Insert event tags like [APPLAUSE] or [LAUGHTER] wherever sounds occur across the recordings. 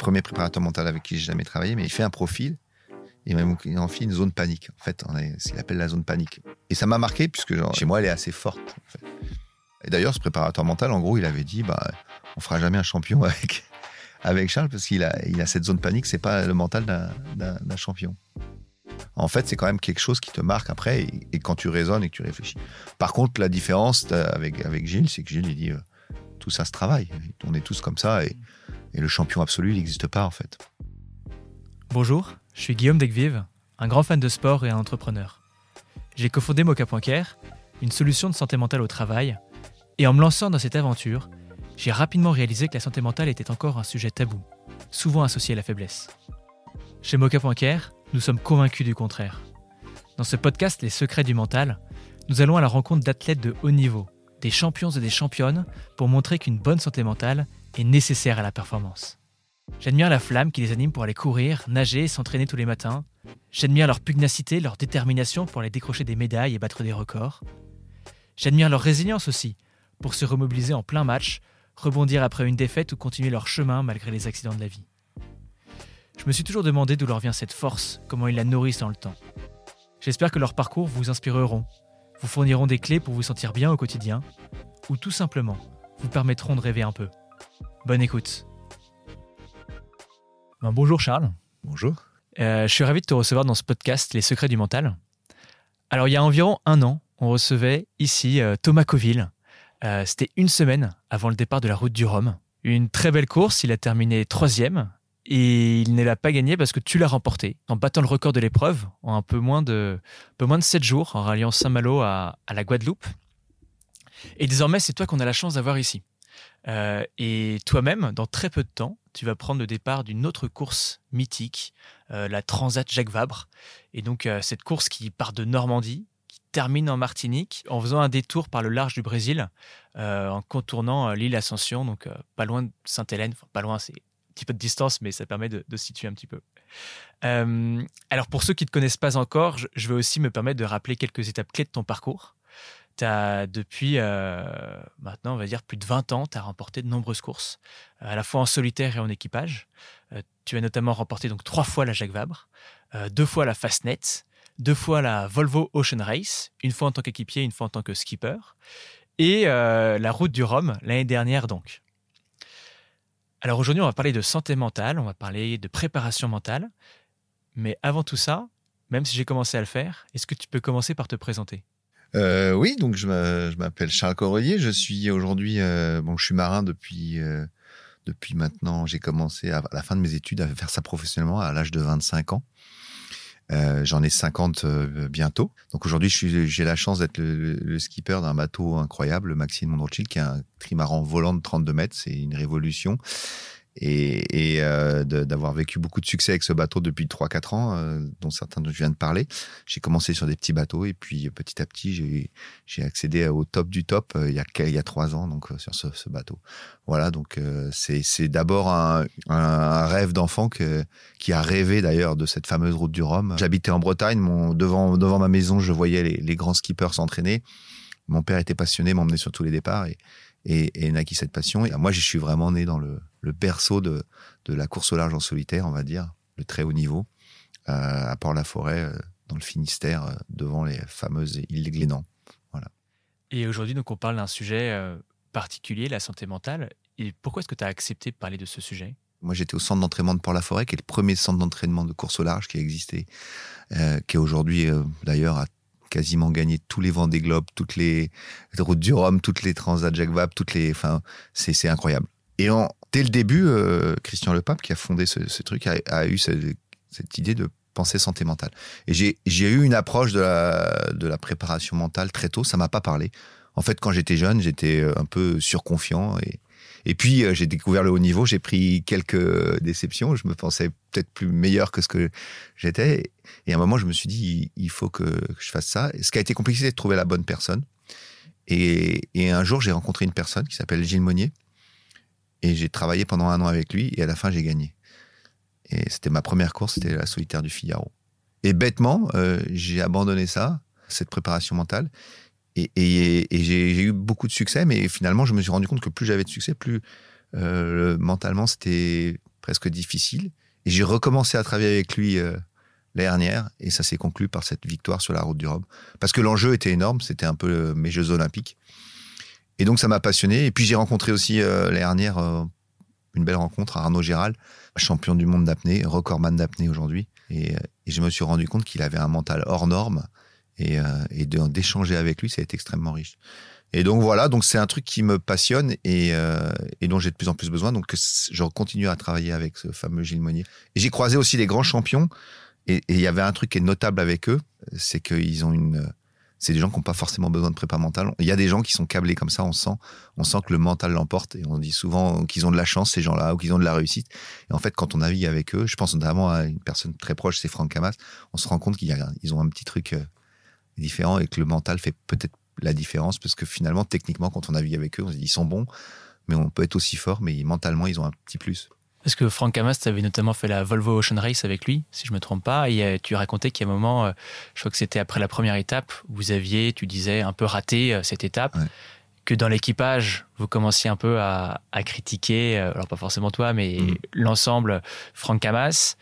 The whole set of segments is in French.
premier préparateur mental avec qui j'ai jamais travaillé, mais il fait un profil. Il en fait une zone panique. En fait, on ce qu'il appelle la zone panique. Et ça m'a marqué puisque chez moi, elle est assez forte. Et d'ailleurs, ce préparateur mental, en gros, il avait dit, bah, on fera jamais un champion [LAUGHS] avec Charles parce qu'il a, cette zone panique. C'est pas le mental d'un champion. En fait, c'est quand même quelque chose qui te marque après et, quand tu raisonnes et que tu réfléchis. Par contre, la différence euh, avec, avec Gilles, c'est que Gilles, il dit euh, tout ça se travaille. On est tous comme ça et, et le champion absolu, il n'existe pas en fait. Bonjour, je suis Guillaume Degvive, un grand fan de sport et un entrepreneur. J'ai cofondé Mocha.care, une solution de santé mentale au travail, et en me lançant dans cette aventure, j'ai rapidement réalisé que la santé mentale était encore un sujet tabou, souvent associé à la faiblesse. Chez Mocha.care, nous sommes convaincus du contraire. Dans ce podcast Les secrets du mental, nous allons à la rencontre d'athlètes de haut niveau, des champions et des championnes, pour montrer qu'une bonne santé mentale est nécessaire à la performance. J'admire la flamme qui les anime pour aller courir, nager et s'entraîner tous les matins. J'admire leur pugnacité, leur détermination pour aller décrocher des médailles et battre des records. J'admire leur résilience aussi, pour se remobiliser en plein match, rebondir après une défaite ou continuer leur chemin malgré les accidents de la vie. Je me suis toujours demandé d'où leur vient cette force, comment ils la nourrissent dans le temps. J'espère que leurs parcours vous inspireront, vous fourniront des clés pour vous sentir bien au quotidien, ou tout simplement vous permettront de rêver un peu. Bonne écoute. Ben, bonjour Charles. Bonjour. Euh, je suis ravi de te recevoir dans ce podcast Les secrets du mental. Alors il y a environ un an, on recevait ici euh, Thomas Coville, euh, c'était une semaine avant le départ de la route du Rhum. Une très belle course, il a terminé troisième et il ne l'a pas gagné parce que tu l'as remporté en battant le record de l'épreuve en un peu moins de, peu moins de 7 jours en ralliant Saint-Malo à, la Guadeloupe. Et désormais, c'est toi qu'on a la chance d'avoir ici. Euh, et toi-même, dans très peu de temps, tu vas prendre le départ d'une autre course mythique, euh, la Transat Jacques Vabre. Et donc, cette course qui part de Normandie, termine en Martinique en faisant un détour par le large du Brésil, euh, en contournant euh, l'île Ascension, donc euh, pas loin de Sainte-Hélène. pas loin, c'est un petit peu de distance, mais ça permet de, de situer un petit peu. alors pour ceux qui ne te connaissent pas encore, je, vais aussi me permettre de rappeler quelques étapes clés de ton parcours. As depuis maintenant, on va dire, plus de 20 ans, tu as remporté de nombreuses courses, à la fois en solitaire et en équipage. tu as notamment remporté donc trois fois la Jacques Vabre, deux fois la Fastnet, deux fois la Volvo Ocean Race, une fois en tant qu'équipier, une fois en tant que skipper, et euh, la route du Rhum l'année dernière donc. Alors aujourd'hui, on va parler de santé mentale, on va parler de préparation mentale, mais avant tout ça, même si j'ai commencé à le faire, est-ce que tu peux commencer par te présenter? Euh, Oui, donc je m'appelle Charles Correlier, je suis aujourd'hui, euh, bon, je suis marin depuis depuis maintenant, j'ai commencé à, la fin de mes études à faire ça professionnellement à l'âge de 25 ans. Euh, j'en ai 50 euh, bientôt. Donc aujourd'hui, j'ai la chance d'être le, skipper d'un bateau incroyable, le Maxime Mondrochil, qui est un trimaran volant de 32 mètres. C'est une révolution et, et euh, d'avoir vécu beaucoup de succès avec ce bateau depuis 3-4 ans, euh, dont certains dont je viens de parler. J'ai commencé sur des petits bateaux et puis petit à petit, j'ai accédé au top du top euh, il, y a, il y a 3 ans donc sur ce, ce bateau. Voilà, donc c'est d'abord un, un, rêve d'enfant qui a rêvé d'ailleurs de cette fameuse route du Rhum. J'habitais en Bretagne, mon, devant, devant ma maison, je voyais les, les grands skippers s'entraîner. Mon père était passionné, m'emmenait sur tous les départs et, et, et naquit cette passion. Et moi, je suis vraiment né dans le, le berceau de, de, la course au large en solitaire, on va dire, le très haut niveau, euh, à Port-la-Forêt, euh, dans le Finistère, euh, devant les fameuses îles de Glénan. Voilà. Et aujourd'hui, donc, on parle d'un sujet particulier, la santé mentale. Et pourquoi est-ce que tu as accepté de parler de ce sujet? Moi, j'étais au centre d'entraînement de Port-la-Forêt, qui est le premier centre d'entraînement de course au large qui a existé, qui aujourd'hui, d'ailleurs, à quasiment gagné tous les vents des globes, toutes les routes du Rhum, toutes les transats Jacques Vabre, toutes les, enfin, c'est incroyable. Et en, dès le début, euh, Christian Lepape, qui a fondé ce, truc, a, eu cette, idée de penser santé mentale. Et j'ai eu une approche de la, préparation mentale très tôt. Ça m'a pas parlé. En fait, quand j'étais jeune, j'étais un peu surconfiant et puis, euh, j'ai découvert le haut niveau, j'ai pris quelques déceptions, je me pensais peut-être plus meilleur que ce que j'étais. Et à un moment, je me suis dit, il faut que, je fasse ça. Ce qui a été compliqué, c'est de trouver la bonne personne. Et, et un jour, j'ai rencontré une personne qui s'appelle Gilles Monnier. Et j'ai travaillé pendant un an avec lui. Et à la fin, j'ai gagné. Et c'était ma première course, c'était la solitaire du Figaro. Et bêtement, euh, j'ai abandonné ça, cette préparation mentale. Et, j'ai eu beaucoup de succès, mais finalement, je me suis rendu compte que plus j'avais de succès, plus euh, mentalement, c'était presque difficile. Et j'ai recommencé à travailler avec lui euh, l'année dernière, et ça s'est conclu par cette victoire sur la route du Rhum. Parce que l'enjeu était énorme, c'était un peu euh, mes Jeux Olympiques. Et donc ça m'a passionné. Et puis j'ai rencontré aussi euh, l'année dernière euh, une belle rencontre à Arnaud Gérald, champion du monde d'apnée, recordman d'apnée aujourd'hui. Et, euh, et je me suis rendu compte qu'il avait un mental hors norme. Et, d'échanger avec lui, ça a été extrêmement riche. Et donc voilà, donc c'est un truc qui me passionne et, dont j'ai de plus en plus besoin. Donc je continue à travailler avec ce fameux Gilles Monnier. Et j'ai croisé aussi les grands champions. Et il y avait un truc qui est notable avec eux, c'est qu'ils ont une. C'est des gens qui n'ont pas forcément besoin de prépa mentale. Il y a des gens qui sont câblés comme ça, on sent, on sent que le mental l'emporte. Et on dit souvent qu'ils ont de la chance, ces gens-là, ou qu'ils ont de la réussite. Et en fait, quand on navigue avec eux, je pense notamment à une personne très proche, c'est Franck Camas, on se rend compte qu'ils ont un petit truc euh, différent et que le mental fait peut-être la différence parce que finalement, techniquement, quand on navigue avec eux, on se dit ils sont bons, mais on peut être aussi fort, mais mentalement, ils ont un petit plus. Parce que Franck Hamas, tu avais notamment fait la Volvo Ocean Race avec lui, si je me trompe pas. Et euh, tu racontais qu'à un moment, euh, je crois que c'était après la première étape, vous aviez, tu disais, un peu raté euh, cette étape. Ouais. Que dans l'équipage, vous commenciez un peu à, à critiquer, alors pas forcément toi, mais Mhm. l'ensemble, Franck Hamas.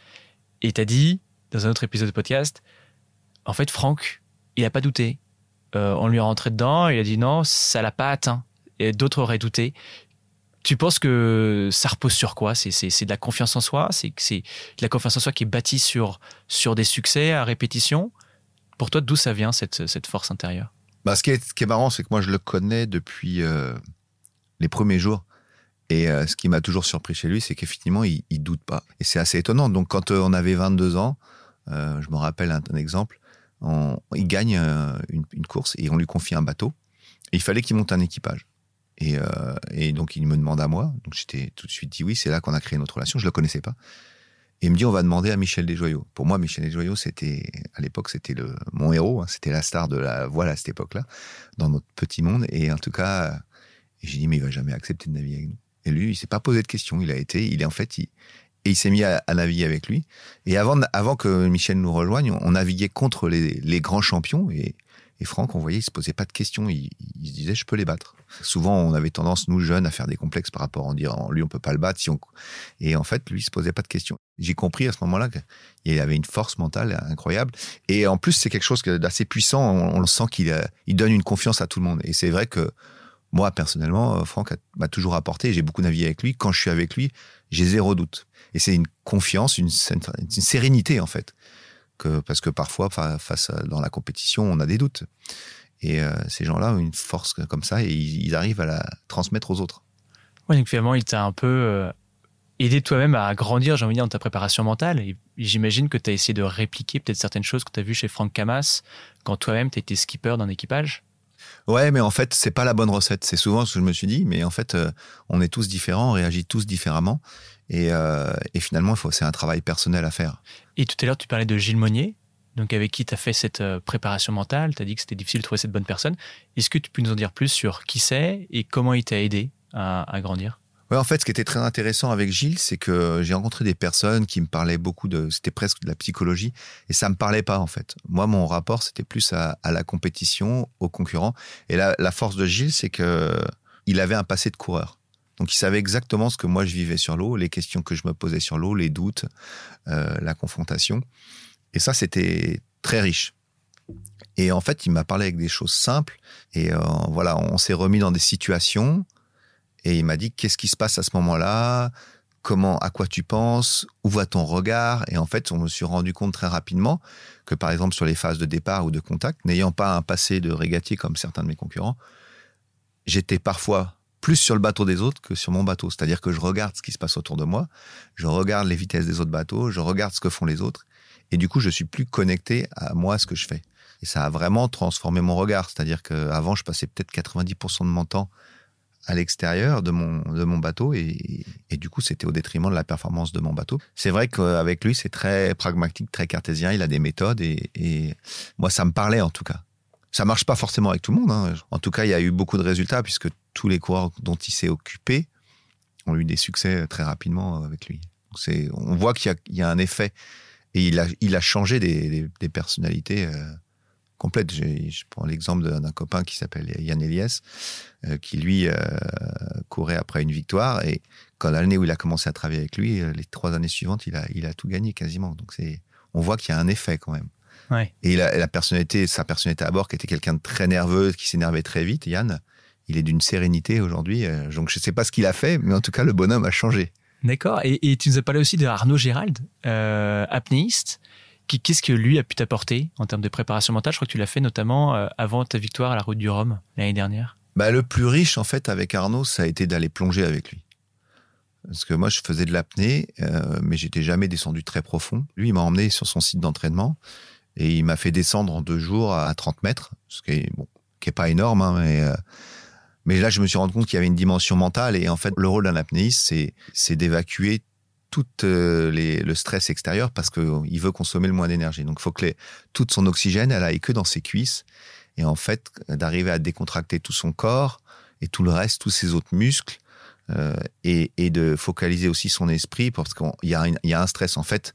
Et tu as dit, dans un autre épisode de podcast, en fait, Franck, il n'a pas douté. Euh, on lui est rentré dedans, il a dit non, ça l'a pas atteint. Et d'autres auraient douté. Tu penses que ça repose sur quoi? C'est de la confiance en soi? C'est de la confiance en soi qui est bâtie sur, sur des succès à répétition? Pour toi, d'où ça vient, cette, cette force intérieure? Bah, ce, qui est, ce qui est marrant, c'est que moi, je le connais depuis euh, les premiers jours. Et euh, ce qui m'a toujours surpris chez lui, c'est qu'effectivement, il, il doute pas. Et c'est assez étonnant. Donc, quand euh, on avait 22 ans, je me rappelle un, exemple, on- il gagne une, une course et on lui confie un bateau. Et il fallait qu'il monte un équipage. Et, euh, et donc, il me demande à moi. Donc, j'étais tout de suite dit oui. C'est là qu'on a créé notre relation. Je le connaissais pas. Et il me dit, on va demander à Michel Desjoyaux. Pour moi, Michel Desjoyaux, c'était, à l'époque, c'était le, mon héros. hein. C'était la star de la voile à cette époque-là, dans notre petit monde. Et en tout cas, euh, j'ai dit, mais il va jamais accepter de naviguer avec nous. Et lui, il s'est pas posé de questions. Il a été, il est en fait, il, et il s'est mis à, à naviguer avec lui. Et avant, avant que Michel nous rejoigne, on, on naviguait contre les, les grands champions. Et, et Franck, on voyait, il se posait pas de questions. Il, se disait, je peux les battre. Souvent, on avait tendance, nous jeunes, à faire des complexes par rapport à en dire, lui, on peut pas le battre. Si on... Et en fait, lui, il se posait pas de questions. J'ai compris à ce moment-là qu'il avait une force mentale incroyable. Et en plus, c'est quelque chose d'assez puissant. On, le sent qu'il il donne une confiance à tout le monde. Et c'est vrai que moi, personnellement, euh, Franck m'a toujours apporté. J'ai beaucoup navigué avec lui. Quand je suis avec lui, j'ai zéro doute. Et c'est une confiance, une sérénité, en fait. Parce que parfois, fa- face à, dans la compétition, on a des doutes. Et euh, ces gens-là ont une force comme ça et ils, arrivent à la transmettre aux autres. Ouais, donc finalement, il t'a un peu euh, aidé toi-même à grandir, j'ai envie de dire, dans ta préparation mentale. J'imagine que tu as essayé de répliquer peut-être certaines choses que tu as vues chez Franck Camas quand toi-même tu étais skipper d'un équipage. Ouais, mais en fait, c'est pas la bonne recette. C'est souvent ce que je me suis dit, mais en fait, euh, on est tous différents, on réagit tous différemment. Et, euh, finalement, c'est un travail personnel à faire. Et tout à l'heure, tu parlais de Gilles Monnier, donc avec qui tu as fait cette euh, préparation mentale. Tu as dit que c'était difficile de trouver cette bonne personne. Est-ce que tu peux nous en dire plus sur qui c'est et comment il t'a aidé à grandir? Ouais, en fait, ce qui était très intéressant avec Gilles, c'est que j'ai rencontré des personnes qui me parlaient beaucoup de, c'était presque de la psychologie, et ça me parlait pas en fait. Moi, mon rapport, c'était plus à, la compétition, aux concurrents. Et la, la force de Gilles, c'est que il avait un passé de coureur. Donc, il savait exactement ce que moi je vivais sur l'eau, les questions que je me posais sur l'eau, les doutes, euh, la confrontation. Et ça, c'était très riche. Et en fait, il m'a parlé avec des choses simples. Et euh, voilà, on s'est remis dans des situations. Et il m'a dit qu'est-ce qui se passe à ce moment-là, comment, à quoi tu penses, où va ton regard? Et en fait, on me suis rendu compte très rapidement que, par exemple, sur les phases de départ ou de contact, n'ayant pas un passé de régatier comme certains de mes concurrents, j'étais parfois plus sur le bateau des autres que sur mon bateau. C'est-à-dire que je regarde ce qui se passe autour de moi, je regarde les vitesses des autres bateaux, je regarde ce que font les autres, et du coup, je suis plus connecté à moi, à ce que je fais. Et ça a vraiment transformé mon regard. C'est-à-dire qu'avant, je passais peut-être 90% de mon temps à l'extérieur de mon, de mon bateau et, et du coup, c'était au détriment de la performance de mon bateau. C'est vrai qu'avec lui, c'est très pragmatique, très cartésien. Il a des méthodes et, et moi, ça me parlait en tout cas. Ça marche pas forcément avec tout le monde. Hein. En tout cas, il y a eu beaucoup de résultats puisque tous les coureurs dont il s'est occupé ont eu des succès très rapidement avec lui. On voit qu'il y a, y a un effet et il a, il a changé des, des, des personnalités. Euh, complète. Je prends l'exemple d'un copain qui s'appelle Yann Eliès, euh, qui lui euh, courait après une victoire. Et quand l'année où il a commencé à travailler avec lui, les trois années suivantes, il a, il a tout gagné quasiment. Donc c'est, on voit qu'il y a un effet quand même. Et la, personnalité, sa personnalité à bord, qui était quelqu'un de très nerveux, qui s'énervait très vite, Yann, il est d'une sérénité aujourd'hui. donc je ne sais pas ce qu'il a fait, mais en tout cas, le bonhomme a changé. D'accord. Et, tu nous as parlé aussi de Arnaud Gérald, apnéiste. Qu'est-ce que lui a pu t'apporter en termes de préparation mentale? Je crois que tu l'as fait notamment avant ta victoire à la route du Rhum l'année dernière. Bah, le plus riche, en fait, avec Arnaud, ça a été d'aller plonger avec lui. Parce que moi, je faisais de l'apnée, euh, mais j'étais jamais descendu très profond. Lui, il m'a emmené sur son site d'entraînement et il m'a fait descendre en deux jours à 30 mètres, ce qui est, bon, qui est pas énorme, hein, mais, euh, mais là, je me suis rendu compte qu'il y avait une dimension mentale et en fait, le rôle d'un apnéiste, c'est, c'est d'évacuer tout euh, les, le stress extérieur parce qu'il veut consommer le moins d'énergie. Donc, il faut que toute son oxygène, elle aille que dans ses cuisses et en fait, d'arriver à décontracter tout son corps et tout le reste, tous ses autres muscles, euh, et, et, de focaliser aussi son esprit, parce qu'il y, a un stress. En fait,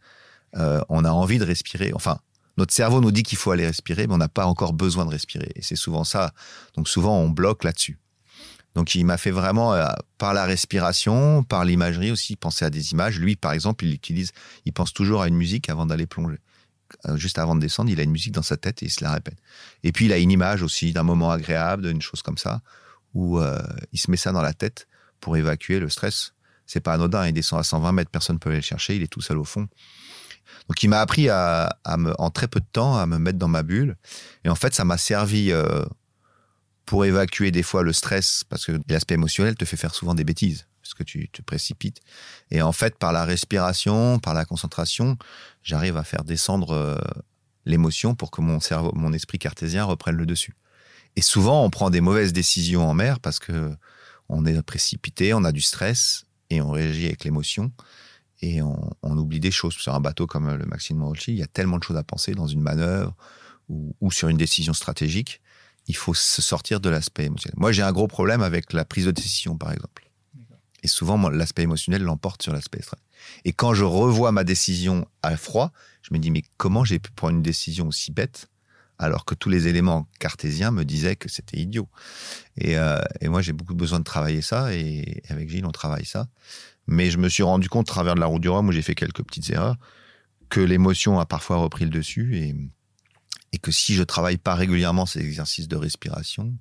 euh, on a envie de respirer. Enfin, notre cerveau nous dit qu'il faut aller respirer, mais on n'a pas encore besoin de respirer. Et c'est souvent ça. Donc souvent, on bloque là-dessus. Donc il m'a fait vraiment, euh, par la respiration, par l'imagerie aussi, penser à des images. Lui, par exemple, il utilise, il pense toujours à une musique avant d'aller plonger. Euh, juste avant de descendre, il a une musique dans sa tête et il se la répète. Et puis il a une image aussi d'un moment agréable, d'une chose comme ça, où euh, il se met ça dans la tête pour évacuer le stress. C'est pas anodin, il descend à 120 mètres, personne ne peut aller le chercher, il est tout seul au fond. Donc il m'a appris à, me, en très peu de temps à me mettre dans ma bulle. Et en fait, ça m'a servi pour évacuer des fois le stress, parce que l'aspect émotionnel te fait faire souvent des bêtises parce que tu te précipites. Et en fait, par la respiration, par la concentration, j'arrive à faire descendre euh, l'émotion pour que mon cerveau, mon esprit cartésien reprenne le dessus. Et souvent, on prend des mauvaises décisions en mer parce que on est précipité, on a du stress et on réagit avec l'émotion et on, oublie des choses. Sur un bateau comme le Maxime Morocci, il y a tellement de choses à penser dans une manœuvre ou sur une décision stratégique. Il faut se sortir de l'aspect émotionnel. Moi, j'ai un gros problème avec la prise de décision, par exemple. Et souvent, l'aspect émotionnel l'emporte sur l'aspect stress. Et quand je revois ma décision à froid, je me dis, mais comment j'ai pu prendre une décision aussi bête alors que tous les éléments cartésiens me disaient que c'était idiot. Et, euh, moi, j'ai beaucoup besoin de travailler ça, et avec Gilles, on travaille ça. Mais je me suis rendu compte, à travers de la route du Rhum, où j'ai fait quelques petites erreurs, que l'émotion a parfois repris le dessus, et, et que si je travaille pas régulièrement ces exercices de respiration,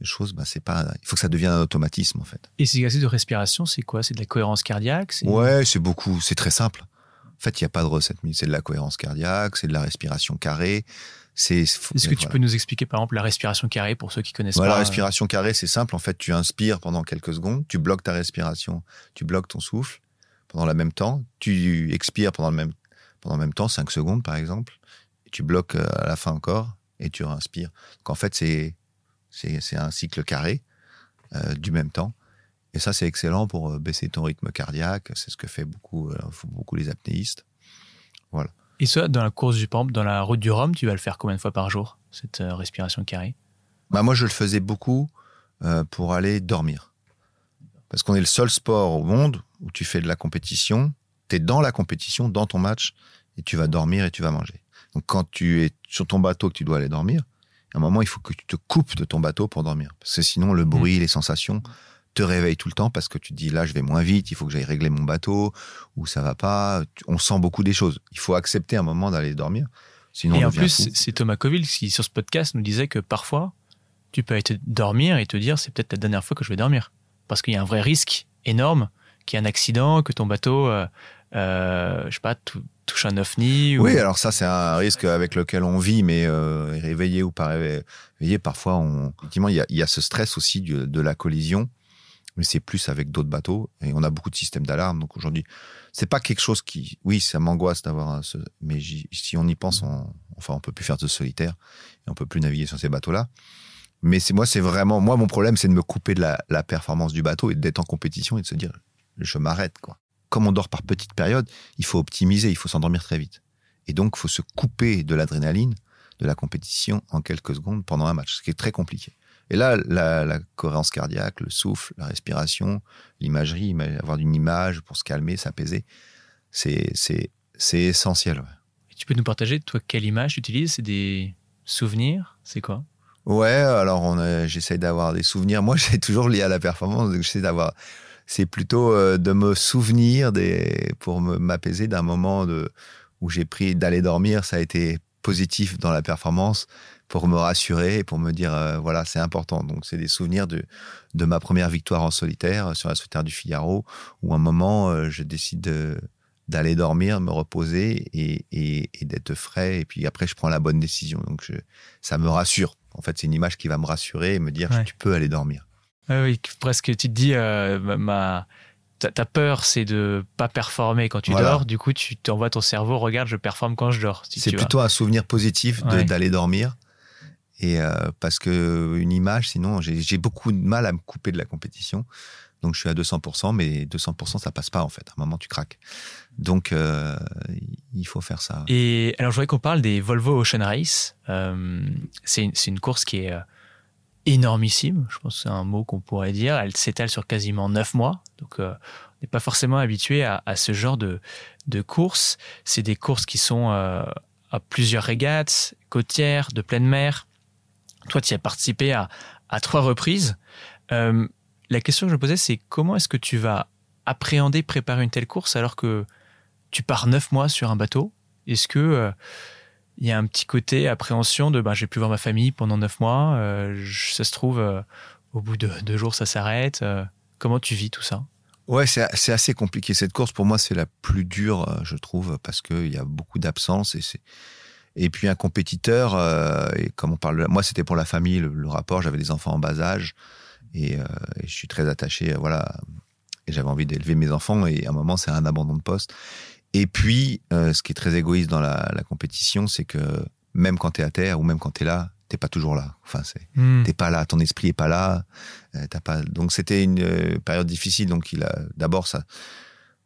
de choses, bah, c'est pas. Il faut que ça devienne un automatisme en fait. Et ces exercices de respiration, c'est quoi? C'est de la cohérence cardiaque? Ouais, c'est beaucoup. C'est très simple. En fait, il n'y a pas de recette. C'est de la cohérence cardiaque, c'est de la respiration carrée. C'est. Est-ce que tu peux nous expliquer par exemple la respiration carrée pour ceux qui connaissent pas La respiration carrée, c'est simple. En fait, tu inspires pendant quelques secondes, tu bloques ta respiration, tu bloques ton souffle pendant le même temps, tu expires pendant le même pendant le même temps, 5 secondes par exemple, tu bloques euh, à la fin encore et tu inspires. Donc en fait, c'est c'est un cycle carré euh, du même temps. Et ça, c'est excellent pour euh, baisser ton rythme cardiaque. C'est ce que fait beaucoup, euh, beaucoup les apnéistes. Voilà. Et ça, dans la course du Pampe, dans la route du Rhum, tu vas le faire combien de fois par jour, cette respiration carrée? Bah Moi, je le faisais beaucoup pour aller dormir. Parce qu'on est le seul sport au monde où tu fais de la compétition, tu es dans la compétition, dans ton match, et tu vas dormir et tu vas manger. Donc quand tu es sur ton bateau que tu dois aller dormir, à un moment, il faut que tu te coupes de ton bateau pour dormir. Parce que sinon, le bruit, mm. les sensations te réveillent tout le temps parce que tu te dis là, je vais moins vite, il faut que j'aille régler mon bateau, ou ça va pas. On sent beaucoup des choses. Il faut accepter un moment d'aller dormir. Sinon, et en plus, c'est Thomas Coville qui, sur ce podcast, nous disait que parfois, tu peux être dormir et te dire c'est peut-être la dernière fois que je vais dormir. Parce qu'il y a un vrai risque énorme qu'il y ait un accident, que ton bateau, euh, euh, je sais pas, touche un ovni Oui, alors ça, c'est un risque avec lequel on vit, mais euh, réveillé ou pas réveillé, parfois, on... effectivement, il y a, ce stress aussi de, la collision, mais c'est plus avec d'autres bateaux, et on a beaucoup de systèmes d'alarme. Donc aujourd'hui, c'est pas quelque chose qui, oui, ça m'angoisse d'avoir, ce... mais si on y pense, on... enfin, on peut plus faire de solitaire, et on peut plus naviguer sur ces bateaux-là. Mais c'est moi, c'est vraiment, moi, mon problème, c'est de me couper de la, la performance du bateau et d'être en compétition et de se dire, je m'arrête, quoi comme on dort par petites périodes, il faut optimiser, il faut s'endormir très vite. Et donc, il faut se couper de l'adrénaline, de la compétition en quelques secondes pendant un match, ce qui est très compliqué. Et là, la, cohérence cardiaque, le souffle, la respiration, l'imagerie, avoir une image pour se calmer, s'apaiser, c'est, essentiel. tu peux nous partager, toi, quelle image tu utilises? C'est des souvenirs? C'est quoi? Ouais, alors on j'essaye d'avoir des souvenirs. Moi, [LAUGHS] j'ai toujours lié à la performance, donc j'essaie d'avoir c'est plutôt euh, de me souvenir des, pour m'apaiser d'un moment de, où j'ai pris d'aller dormir. Ça a été positif dans la performance pour me rassurer et pour me dire euh, voilà c'est important. Donc c'est des souvenirs de de ma première victoire en solitaire sur la solitaire du Figaro où un moment euh, je décide d'aller dormir me reposer et, et, d'être frais. Et puis après je prends la bonne décision. Donc je, ça me rassure. En fait c'est une image qui va me rassurer et me dire tu peux aller dormir oui presque tu te dis euh, ma ta peur, c'est de pas performer quand tu dors. Du coup, tu t'envoies ton cerveau, regarde, je performe quand je dors. c'est plutôt un souvenir positif d'aller dormir. Et euh, parce que une image, sinon, j'ai beaucoup de mal à me couper de la compétition. Donc, je suis à 200%, mais 200%, ça passe pas, en fait. À un moment, tu craques. Donc, euh, il faut faire ça. Et alors, je voudrais qu'on parle des Volvo Ocean Race. Euh, c'est une, course qui est énormissime. Je pense que c'est un mot qu'on pourrait dire. Elle s'étale sur quasiment neuf mois. Donc, on n'est pas forcément habitué à, ce genre de, de courses. C'est des courses qui sont à plusieurs régates, côtières, de pleine mer. Toi, tu y as participé à, à trois reprises. Euh, la question que je me posais, c'est comment est-ce que tu vas appréhender, préparer une telle course alors que tu pars neuf mois sur un bateau? Est-ce que euh, il y a un petit côté appréhension de ben, j'ai pu voir ma famille pendant neuf mois, euh, ça se trouve, au bout de deux jours, ça s'arrête. comment tu vis tout ça? Ouais, c'est assez compliqué. Cette course, pour moi, c'est la plus dure, je trouve, parce qu'il y a beaucoup d'absence et et puis un compétiteur, euh, et comme on parle, moi c'était pour la famille, le, rapport, j'avais des enfants en bas âge, et, euh, je suis très attaché, euh, voilà, et j'avais envie d'élever mes enfants, et à un moment c'est un abandon de poste. Et puis, ce qui est très égoïste dans la, compétition, c'est que même quand tu es à terre, ou même quand tu es là, t'es pas toujours là. Enfin, c'est, hmm. t'es pas là, ton esprit est pas là. pas. Donc c'était une période difficile. Donc il a d'abord ça,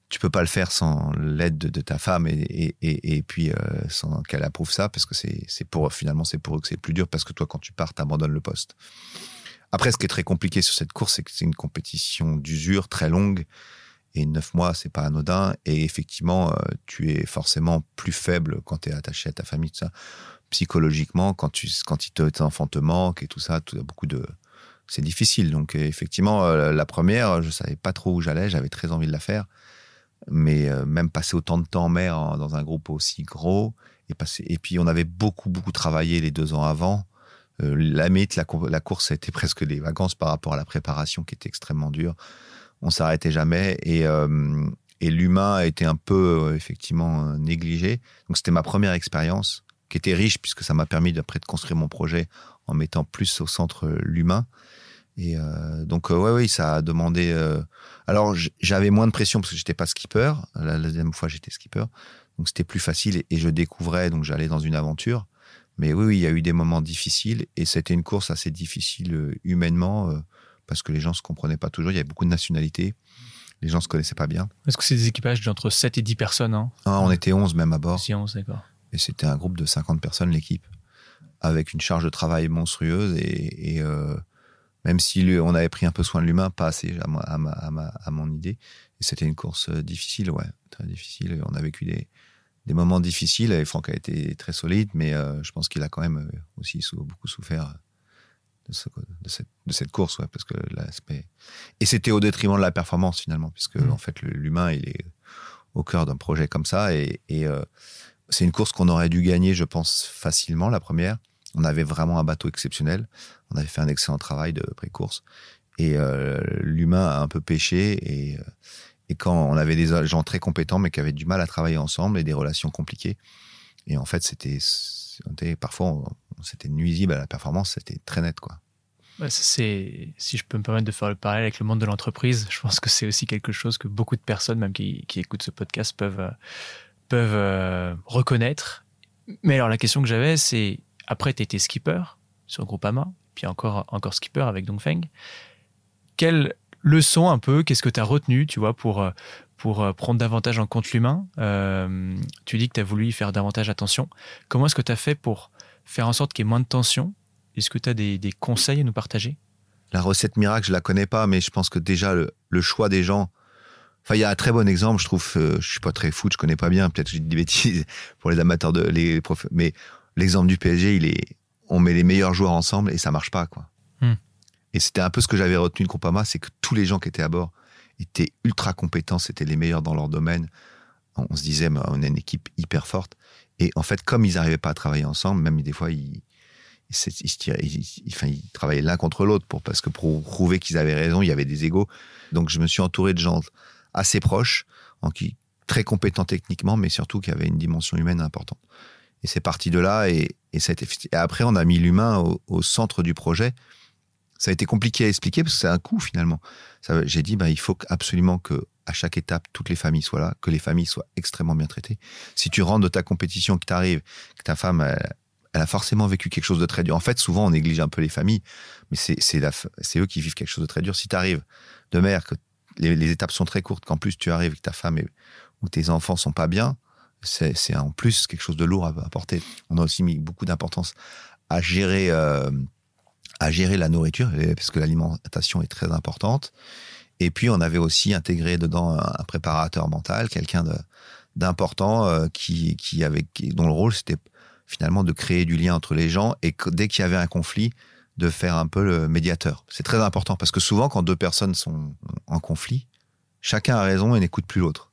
tu peux pas le faire sans l'aide de, ta femme et, et, et, et puis euh, sans qu'elle approuve ça parce que c'est pour finalement c'est pour eux que c'est plus dur parce que toi quand tu pars t'abandonnes le poste. Après ce qui est très compliqué sur cette course c'est que c'est une compétition d'usure très longue et neuf mois c'est pas anodin. Et effectivement euh, tu es forcément plus faible quand tu es attaché à ta famille tout ça. Psychologiquement quand tu quand tes enfants te manquent et tout ça beaucoup de c'est difficile. Donc effectivement euh, la première je savais pas trop où j'allais j'avais très envie de la faire. Mais euh, même passer autant de temps en mer dans un groupe aussi gros et passer et puis on avait beaucoup beaucoup travaillé les deux ans avant. Euh, la mythe la, la course été presque des vacances par rapport à la préparation qui était extrêmement dure on s'arrêtait jamais et euh, et l'humain a été un peu effectivement négligé donc c'était ma première expérience qui était riche puisque ça m'a permis d'après de construire mon projet en mettant plus au centre l'humain et euh, donc, euh, ouais, oui, ça a demandé. Euh, alors, j'avais moins de pression parce que j'étais pas skipper. La, deuxième fois, j'étais skipper. Donc, c'était plus facile et, je découvrais, donc j'allais dans une aventure. Mais oui, oui, il y a eu des moments difficiles et c'était une course assez difficile humainement parce que les gens se comprenaient pas toujours. Il y avait beaucoup de nationalités. Les gens se connaissaient pas bien. Est-ce que c'est des équipages d'entre 7 et 10 personnes hein ah, On était 11 même à bord. Si 11, d'accord. Et c'était un groupe de 50 personnes, l'équipe, avec une charge de travail monstrueuse et, et même si on avait pris un peu soin de l'humain, pas assez à, à, mon idée. Et c'était une course euh, difficile, ouais, très difficile. On a vécu des, des moments difficiles et Franck a été très solide, mais euh, je pense qu'il a quand même euh, aussi beaucoup souffert de, cette, course, ouais, parce que l'aspect. Et c'était au détriment de la performance finalement, puisque mmh. en fait l'humain il est au cœur d'un projet comme ça et, c'est une course qu'on aurait dû gagner, je pense, facilement la première. On avait vraiment un bateau exceptionnel. On avait fait un excellent travail de pré-course. Et euh, l'humain a un peu pêché. Et, euh, et quand on avait des gens très compétents, mais qui avaient du mal à travailler ensemble et des relations compliquées. Et en fait, c'était parfois, c'était nuisible à la performance. C'était très net, quoi. si je peux me permettre de faire le parallèle avec le monde de l'entreprise, je pense que c'est aussi quelque chose que beaucoup de personnes, même qui, écoutent ce podcast, peuvent, euh, peuvent reconnaître. Mais alors, la question que j'avais, c'est après, tu étais skipper sur Groupama, puis encore, encore skipper avec Dongfeng. Quelle leçon un peu, qu'est-ce que tu as retenu, tu vois, pour, euh, pour euh, prendre davantage en compte l'humain euh, Tu dis que tu as voulu y faire davantage attention. Comment est-ce que tu as fait pour faire en sorte qu'il y ait moins de tension? Est-ce que tu as des, des, conseils à nous partager? La recette miracle, je la connais pas, mais je pense que déjà le, choix des gens. Enfin, il y a un très bon exemple, je trouve. je suis pas très foot, je connais pas bien. Peut-être que j'ai des [LAUGHS] bêtises pour les amateurs de les profs, mais l'exemple du PSG, il est on met les meilleurs joueurs ensemble et ça marche pas, quoi. Hmm. Et c'était un peu ce que j'avais retenu de Compama, c'est que tous les gens qui étaient à bord étaient ultra compétents, c'était les meilleurs dans leur domaine. On se disait, on est une équipe hyper forte. Et en fait, comme ils n'arrivaient pas à travailler ensemble, même des fois, ils, ils, travaillaient l'un contre l'autre pour, parce que pour prouver qu'ils avaient raison, il y avait des égaux. Donc, je me suis entouré de gens assez proches, en qui, très compétents techniquement, mais surtout qui avaient une dimension humaine importante. Et c'est parti de là, et après, on a mis l'humain au, centre du projet. Ça a été compliqué à expliquer parce que c'est un coût finalement. J'ai dit, bah, il faut absolument que à chaque étape, toutes les familles soient là, que les familles soient extrêmement bien traitées. Si tu rentres de ta compétition, que tu arrives, que ta femme, elle, a forcément vécu quelque chose de très dur. En fait, souvent, on néglige un peu les familles, mais c'est eux qui vivent quelque chose de très dur. Si tu arrives de mer, que les, étapes sont très courtes, qu'en plus tu arrives, que ta femme ou tes enfants sont pas bien, c'est en plus quelque chose de lourd à, apporter. On a aussi mis beaucoup d'importance à gérer, euh, à gérer la nourriture, parce que l'alimentation est très importante. Et puis, on avait aussi intégré dedans un préparateur mental, quelqu'un d'important euh, qui, qui avait, dont le rôle, c'était finalement de créer du lien entre les gens et dès qu'il y avait un conflit, de faire un peu le médiateur. C'est très important parce que souvent, quand deux personnes sont en conflit, chacun a raison et n'écoute plus l'autre.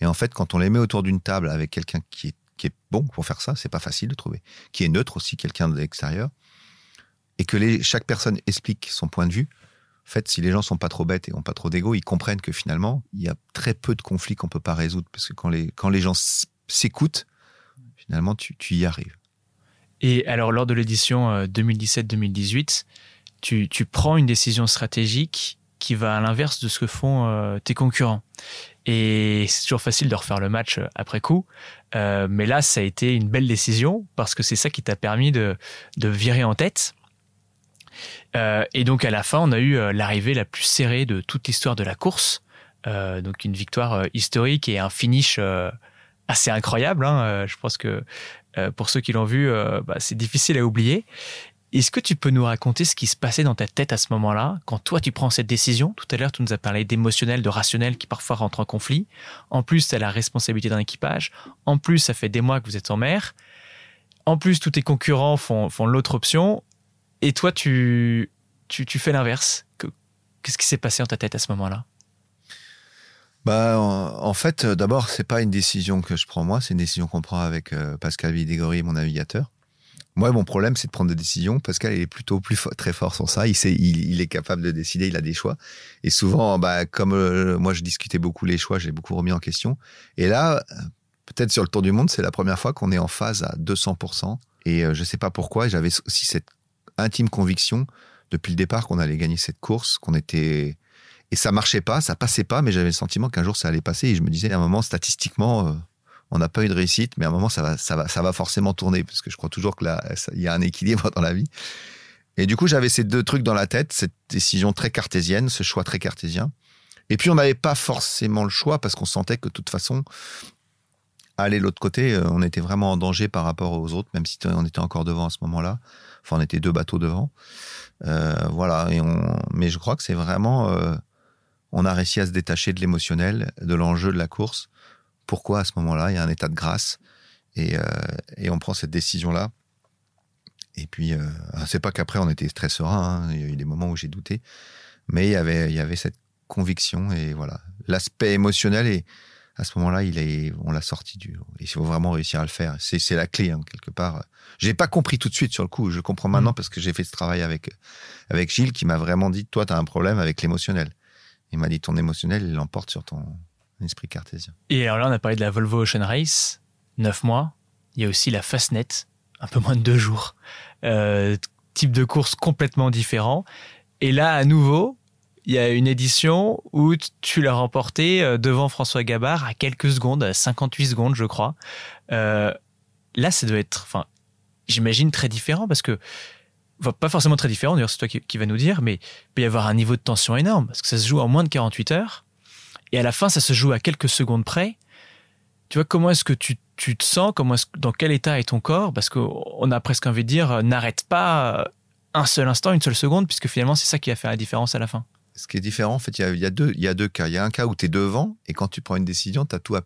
Et en fait, quand on les met autour d'une table avec quelqu'un qui est, qui est bon pour faire ça, c'est pas facile de trouver, qui est neutre aussi, quelqu'un de l'extérieur, et que chaque personne explique son point de vue, en fait, si les gens sont pas trop bêtes et ont pas trop d'ego, ils comprennent que finalement, il y a très peu de conflits qu'on peut pas résoudre. Parce que quand les, quand les gens s'écoutent, finalement, tu, tu, y arrives. Et alors, lors de l'édition 2017-2018, euh, tu, tu, prends une décision stratégique qui va à l'inverse de ce que font euh, tes concurrents. Et c'est toujours facile de refaire le match euh, après coup. mais là, ça a été une belle décision parce que c'est ça qui t'a permis de, de virer en tête et donc à la fin, on a eu euh, l'arrivée la plus serrée de toute l'histoire de la course. Euh, donc une victoire historique et un finish assez incroyable. Hein. Je pense que pour ceux qui l'ont vu, bah, c'est difficile à oublier. Est-ce que tu peux nous raconter ce qui se passait dans ta tête à ce moment-là, quand toi tu prends cette décision Tout à l'heure, tu nous as parlé d'émotionnel, de rationnel qui parfois rentre en conflit. En plus, tu as la responsabilité d'un équipage. En plus, ça fait des mois que vous êtes en mer. En plus, tous tes concurrents font l'autre option. Et toi, tu, tu, fais l'inverse. Qu'est-ce qui s'est passé dans ta tête à ce moment-là? Bah, en, fait, euh, d'abord, c'est pas une décision que je prends moi, c'est une décision qu'on prend avec euh, Pascal Vidégori, mon navigateur. Moi, mon problème, c'est de prendre des décisions. Pascal, il est plutôt plus très fort sur ça. Il, est capable de décider, il a des choix. Et souvent, bah, comme euh, moi, je discutais beaucoup les choix, j'ai beaucoup remis en question. Et là, peut-être sur le tour du monde, c'est la première fois qu'on est en phase à 200%. Et je sais pas pourquoi, j'avais aussi cette intime conviction depuis le départ qu'on allait gagner cette course, qu'on était et ça marchait pas, ça passait pas, mais j'avais le sentiment qu'un jour ça allait passer et je me disais à un moment statistiquement euh, on n'a pas eu de réussite, mais à un moment ça va ça va ça va forcément tourner parce que je crois toujours que là il y a un équilibre [LAUGHS] dans la vie. Et du coup j'avais ces deux trucs dans la tête, cette décision très cartésienne, ce choix très cartésien. Et puis on n'avait pas forcément le choix parce qu'on sentait que de toute façon aller de l'autre côté, euh, on était vraiment en danger par rapport aux autres, même si on était encore devant à ce moment-là. Enfin, on était deux bateaux devant. Euh, voilà. Et on, mais je crois que c'est vraiment, euh, on a réussi à se détacher de l'émotionnel, de l'enjeu de la course. Pourquoi à ce moment-là Il y a un état de grâce? Et, euh, et on prend cette décision-là. Et puis, c'est pas qu'après on était très serein. Hein. Il y a eu des moments où j'ai douté, mais il y avait, il y avait cette conviction et voilà. L'aspect émotionnel et à ce moment-là, il est, on l'a sorti du. Il faut vraiment réussir à le faire. C'est, c'est la clé hein, quelque part. J'ai pas compris tout de suite sur le coup. Je comprends maintenant mm. parce que j'ai fait ce travail avec avec Gilles qui m'a vraiment dit toi, tu as un problème avec l'émotionnel. Il m'a dit ton émotionnel, il l'emporte sur ton esprit cartésien. Et alors là, on a parlé de la Volvo Ocean Race, neuf mois. Il y a aussi la Fastnet, un peu moins de deux jours. Euh, type de course complètement différent. Et là, à nouveau, il y a une édition où tu l'as remporté euh, devant François Gabard à quelques secondes, à 58 secondes, je crois. Euh, là, ça doit être, enfin, j'imagine très différent parce que, pas forcément très différent, d'ailleurs, c'est toi qui, qui, va nous dire, mais il peut y avoir un niveau de tension énorme parce que ça se joue en moins de 48 heures et à la fin, ça se joue à quelques secondes près. Tu vois, comment est-ce que tu, te sens? Comment dans quel état est ton corps? Parce qu'on a presque envie de dire, euh, n'arrête pas un seul instant, une seule seconde, puisque finalement, c'est ça qui va faire la différence à la fin ce qui est différent, en fait, il y a, deux, il y a deux cas. Il y a un cas où tu es devant et quand tu prends une décision, tu as tout à,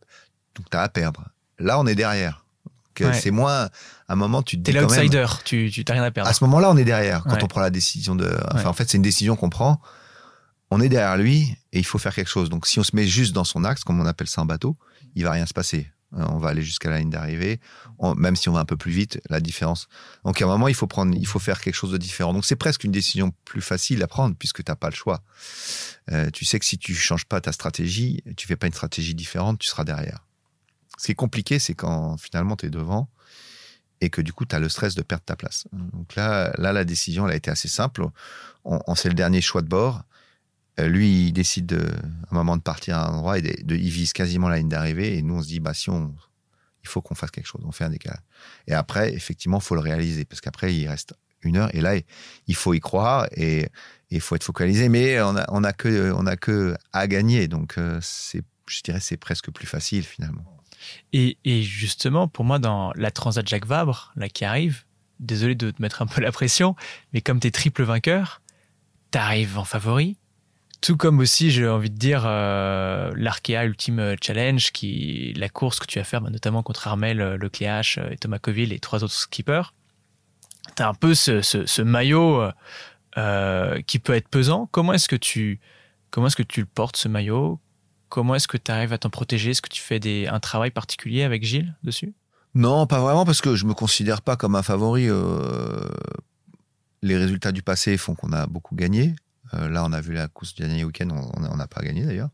donc as à perdre. Là, on est derrière. C'est moins, à un moment, tu te. T'es l'outsider, tu n'as rien à perdre. À ce moment-là, on est derrière quand on prend la décision de. Enfin, en fait, c'est une décision qu'on prend on est derrière lui et il faut faire quelque chose. Donc, si on se met juste dans son axe, comme on appelle ça en bateau, il va rien se passer. Euh, on va aller jusqu'à la ligne d'arrivée, même si on va un peu plus vite, la différence. Donc, à un moment, il faut prendre, il faut faire quelque chose de différent. Donc, c'est presque une décision plus facile à prendre puisque tu n'as pas le choix. Euh, tu sais que si tu changes pas ta stratégie, tu fais pas une stratégie différente, tu seras derrière. Ce qui est compliqué, c'est quand finalement tu es devant et que du coup, tu as le stress de perdre ta place. Donc là, là, la décision, elle a été assez simple. On, c'est le dernier choix de bord. Euh, lui, il décide de, à un moment de partir à un endroit et de, il vise quasiment la ligne d'arrivée. Et nous, on se dit, bah, si on, il faut qu'on fasse quelque chose, on fait un décalage. Et après, effectivement, il faut le réaliser parce qu'après, il reste une heure et là, il faut y croire et il faut être focalisé. Mais on a, on a que, que à gagner. Donc, euh, c'est, je dirais, c'est presque plus facile finalement. Et, et, justement, pour moi, dans la Transat Jacques Vabre, là qui arrive, désolé de te mettre un peu la pression, mais comme tu es triple vainqueur, tu arrives en favori. Tout comme aussi, j'ai envie de dire, euh, l'Arkea Ultime Challenge, qui la course que tu as fait, bah, notamment contre Armel, euh, Lecléache et Thomas Coville et trois autres skippers. Tu as un peu ce, ce, maillot euh, qui peut être pesant. Comment est-ce que tu comment est-ce que tu le portes ce maillot? Comment est-ce que tu arrives à t'en protéger? Est-ce que tu fais un travail particulier avec Gilles dessus? Non, pas vraiment, parce que je me considère pas comme un favori. Euh, les résultats du passé font qu'on a beaucoup gagné. Euh, là, on a vu la course du dernier week-end, on n'a pas gagné d'ailleurs.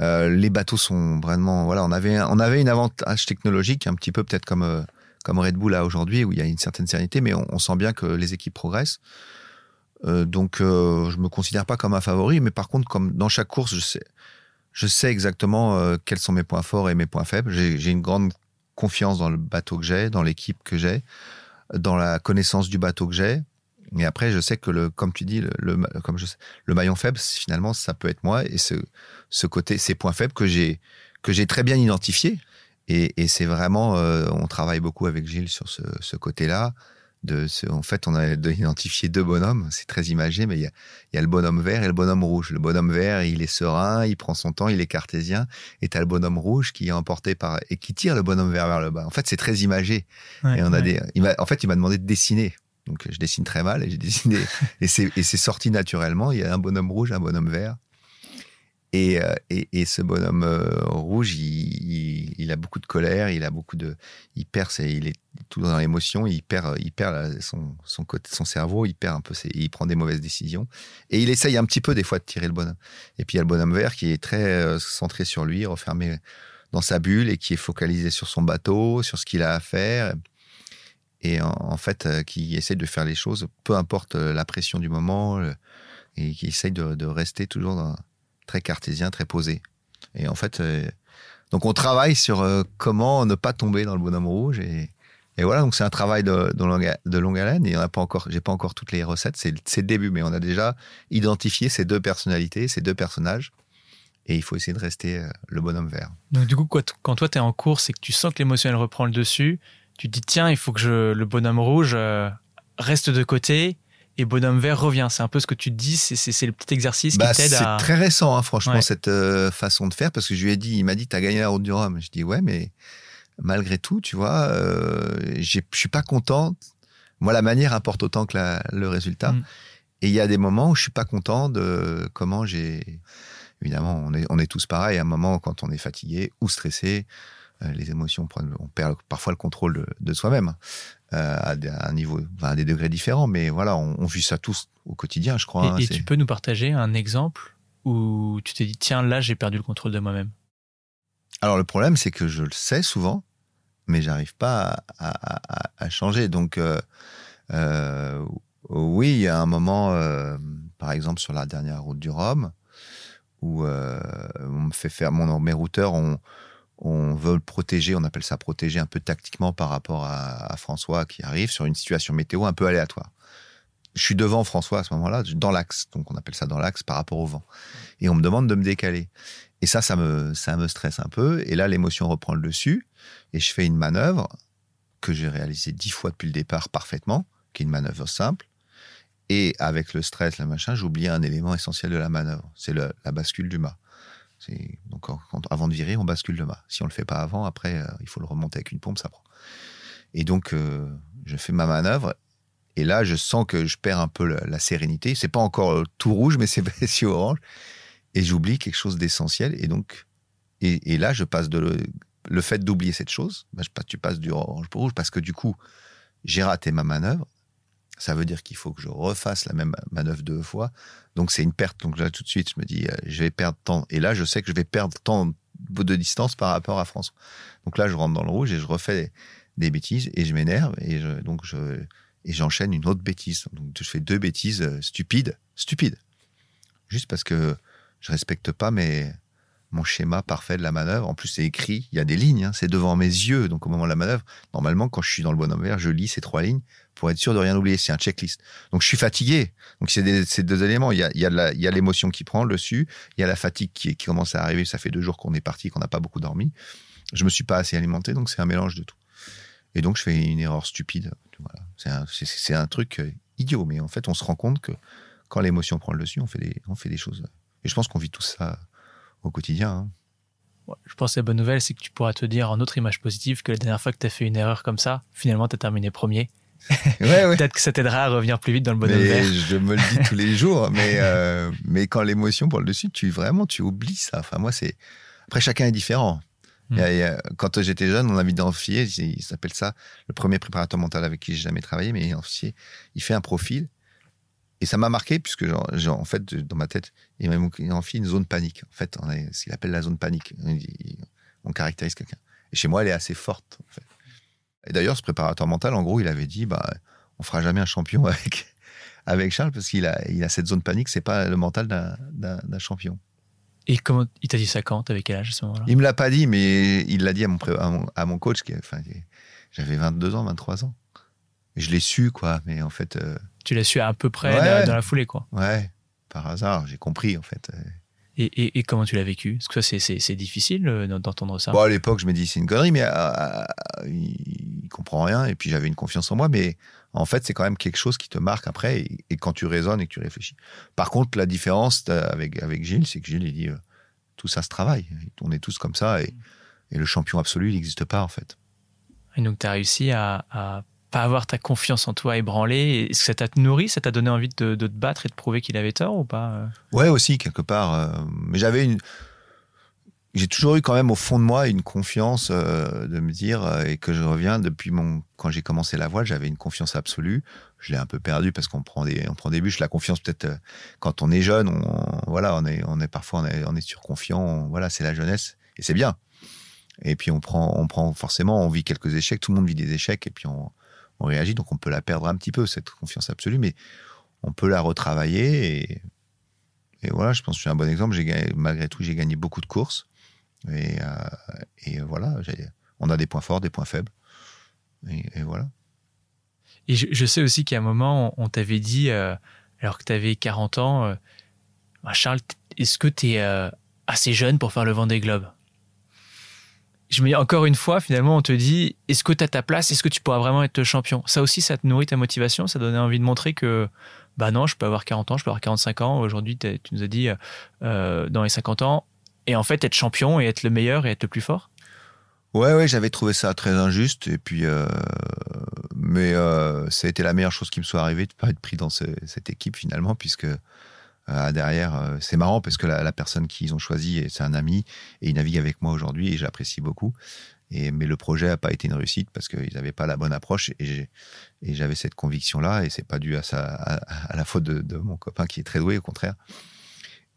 Euh, les bateaux sont vraiment, voilà, on avait, on avait une avantage technologique, un petit peu peut-être comme comme Red Bull là aujourd'hui, où il y a une certaine sérénité, mais on, sent bien que les équipes progressent. donc, je me considère pas comme un favori, mais par contre, comme dans chaque course, je sais, je sais exactement euh, quels sont mes points forts et mes points faibles. J'ai une grande confiance dans le bateau que j'ai, dans l'équipe que j'ai, dans la connaissance du bateau que j'ai. Et après, je sais que le, comme tu dis, le, comme je le maillon faible, finalement, ça peut être moi et ce, ce côté, ces points faibles que j'ai, que j'ai très bien identifiés. Et, et c'est vraiment, euh, on travaille beaucoup avec Gilles sur ce, ce côté-là de en fait, on a identifié deux bonhommes. C'est très imagé, mais il y, a, le bonhomme vert et le bonhomme rouge. Le bonhomme vert, il est serein, il prend son temps, il est cartésien. Et tu as le bonhomme rouge qui est emporté par et qui tire le bonhomme vert vers le bas. En fait, c'est très imagé. et on a des. Il en fait, il m'a demandé de dessiner. Donc, je dessine très mal et j'ai dessiné. [LAUGHS] et c'est sorti naturellement. Il y a un bonhomme rouge, un bonhomme vert. Euh, et, et, ce bonhomme euh, rouge, il, il, a beaucoup de colère, il a beaucoup de, il perd, il est tout dans l'émotion, il perd, il perd son, son côté, son cerveau, il perd un peu, il prend des mauvaises décisions et il essaye un petit peu des fois de tirer le bonhomme. Et puis il y a le bonhomme vert qui est très euh, centré sur lui, refermé dans sa bulle et qui est focalisé sur son bateau, sur ce qu'il a à faire et en, fait qui essaie de faire les choses, peu importe la pression du moment et qui essaye de, rester toujours très cartésien, très posé. Et en fait, euh, donc on travaille sur euh, comment ne pas tomber dans le bonhomme rouge et, voilà, donc c'est un travail de, longue, haleine et on n'a pas encore, j'ai pas encore toutes les recettes, c'est le début, mais on a déjà identifié ces deux personnalités, ces deux personnages et il faut essayer de rester euh, le bonhomme vert. Donc du coup, quand toi tu es en course et que tu sens que l'émotionnel reprend le dessus, tu te dis tiens, il faut que je, le bonhomme rouge reste de côté et Bonhomme Vert revient. C'est un peu ce que tu te dis, c'est le petit exercice qui bah, t'aide à. C'est très récent, hein, franchement, cette euh, façon de faire, parce que je lui ai dit, il m'a dit, t'as gagné la route du Rhum. Je dis, ouais, mais malgré tout, tu vois, euh, je suis pas content. Moi, la manière importe autant que le résultat. Mm. Et il y a des moments où je suis pas content de comment j'ai. Évidemment, on est, on est tous pareils. À un moment, quand on est fatigué ou stressé, euh, les émotions prennent, on perd parfois le contrôle de, de soi-même. Euh, à, un niveau, à des degrés différents, mais voilà, on, vit ça tous au quotidien, je crois. Et, hein, tu peux nous partager un exemple où tu t'es dit, tiens, là, j'ai perdu le contrôle de moi-même? Alors, le problème, c'est que je le sais souvent, mais j'arrive pas à, changer. Donc, euh, euh, oui, il y a un moment, par exemple, sur la dernière route du Rhum, où on me fait faire, mon, mes routeurs ont on veut le protéger, on appelle ça protéger un peu tactiquement par rapport à, François qui arrive sur une situation météo un peu aléatoire. Je suis devant François à ce moment-là, dans l'axe, donc on appelle ça dans l'axe par rapport au vent. Et on me demande de me décaler. Et ça, ça me, ça me stresse un peu. Et là, l'émotion reprend le dessus. Et je fais une manœuvre que j'ai réalisée dix fois depuis le départ parfaitement, qui est une manœuvre simple. Et avec le stress, le machin, j'oublie un élément essentiel de la manœuvre. C'est la bascule du mât. Donc, avant de virer, on bascule le mât. Si on le fait pas avant, après, euh, il faut le remonter avec une pompe, ça prend. Et donc, euh, je fais ma manœuvre Et là, je sens que je perds un peu la, la sérénité. C'est pas encore tout rouge, mais c'est [LAUGHS] si orange. Et j'oublie quelque chose d'essentiel. Et donc, et, là, je passe de le, le fait d'oublier cette chose, bah, tu passes du orange pour rouge parce que du coup, j'ai raté ma manœuvre. Ça veut dire qu'il faut que je refasse la même manœuvre deux fois. Donc c'est une perte. Donc là, tout de suite, je me dis, euh, je vais perdre tant. Et là, je sais que je vais perdre tant de distance par rapport à François. Donc là, je rentre dans le rouge et je refais des bêtises et je m'énerve et donc et j'enchaîne une autre bêtise. Donc je fais deux bêtises euh, stupides, stupides, juste parce que je respecte pas mes mon schéma parfait de la manœuvre. En plus, c'est écrit, il y a des lignes, hein, c'est devant mes yeux. Donc, au moment de la manœuvre, normalement, quand je suis dans le bonhomme vert, je lis ces trois lignes pour être sûr de rien oublier. C'est un checklist. Donc, je suis fatigué. Donc, c'est ces deux éléments. Il y a, l'émotion qui prend le dessus, il y a la fatigue qui, commence à arriver. Ça fait deux jours qu'on est parti, qu'on n'a pas beaucoup dormi. Je me suis pas assez alimenté, donc c'est un mélange de tout. Et donc, je fais une erreur stupide. C'est un, truc euh, idiot, mais en fait, on se rend compte que quand l'émotion prend le dessus, on fait des, on fait des choses. Et je pense qu'on vit tout ça au quotidien. Hein. je pense que la bonne nouvelle, c'est que tu pourras te dire en autre image positive que la dernière fois que tu as fait une erreur comme ça, finalement, tu as terminé premier. Peut-être que ça t'aidera à revenir plus vite dans le bonhomme vert. Je me le dis tous les [LAUGHS] jours, mais, euh, mais quand l'émotion prend le dessus, tu vraiment tu oublies ça. Enfin, moi, c'est. Après, chacun est différent. Hmm. quand j'étais jeune, on avait identifié, il s'appelle ça, le premier préparateur mental avec qui j'ai jamais travaillé, mais il fait un profil et ça m'a marqué, puisque genre, genre, en fait, dans ma tête, il m'a fait une zone panique. En fait, on ce qu'il appelle la zone panique. On caractérise quelqu'un. Et chez moi, elle est assez forte. En fait. Et d'ailleurs, ce préparateur mental, en gros, il avait dit, bah, on fera jamais un champion [LAUGHS] avec, avec Charles, parce qu'il a, il a cette zone panique, c'est pas le mental d'un champion. Et comment il t'a dit ça quand T'avais quel âge à ce moment-là? Il me l'a pas dit, mais il l'a dit à mon, à mon, coach. Qui, enfin, j'avais 22 ans, 23 ans. je l'ai su, quoi. Mais en fait, euh, tu l'as su à peu près dans la foulée, quoi. Ouais, par hasard, j'ai compris, en fait. Et, et, comment tu l'as vécu? Est-ce que c'est difficile euh, d'entendre ça bon, À l'époque, je me dis c'est une connerie, mais euh, euh, il, comprend rien. Et puis j'avais une confiance en moi, mais en fait, c'est quand même quelque chose qui te marque après. Et, quand tu raisonnes et que tu réfléchis. Par contre, la différence avec, avec Gilles, c'est que Gilles, il dit tout ça se travaille. On est tous comme ça. Et, et le champion absolu, il n'existe pas, en fait. Et donc, tu as réussi à, à pas avoir ta confiance en toi ébranlée Est-ce que ça t'a nourri Ça t'a donné envie de, te battre et de prouver qu'il avait tort ou pas euh? Ouais, aussi, quelque part. Euh, mais j'avais une. J'ai toujours eu quand même au fond de moi une confiance euh, de me dire, et que je reviens depuis mon. Quand j'ai commencé la voile, j'avais une confiance absolue. Je l'ai un peu perdue parce qu'on prend des, prend des bûches. La confiance, peut-être, quand on est jeune, on, voilà, on est, on est parfois, on est, on est surconfiant. voilà, c'est la jeunesse. Et c'est bien. Et puis on prend, on prend forcément, on vit quelques échecs. Tout le monde vit des échecs. Et puis on, on réagit. Donc on peut la perdre un petit peu, cette confiance absolue, mais on peut la retravailler. Et, voilà, je pense que je suis un bon exemple. malgré tout, j'ai gagné beaucoup de courses. Et, euh, voilà, on a des points forts, des points faibles. Et, voilà. Et je, sais aussi qu'à un moment, on, t'avait dit, euh, alors que tu avais 40 ans, euh, bah, Charles, est-ce que tu es assez jeune pour faire le vent des globes je me dis encore une fois, finalement, on te dit est-ce que tu as ta place? Est-ce que tu pourras vraiment être champion? Ça aussi, ça te nourrit ta motivation? Ça donnait envie de montrer que, bah non, je peux avoir 40 ans, je peux avoir 45 ans. Aujourd'hui, tu nous as dit euh, dans les 50 ans, et en fait, être champion et être le meilleur et être le plus fort? Ouais, ouais, j'avais trouvé ça très injuste. Et puis, euh, mais euh, ça a été la meilleure chose qui me soit arrivée de pas être pris dans cette équipe finalement, puisque euh, derrière. Euh, c'est marrant parce que la, personne qu'ils ont choisi, c'est un ami et il navigue avec moi aujourd'hui et j'apprécie beaucoup. Mais le projet n'a pas été une réussite parce qu'ils n'avaient pas la bonne approche et j'avais cette conviction-là et c'est pas dû à, la faute de, mon copain qui est très doué, au contraire.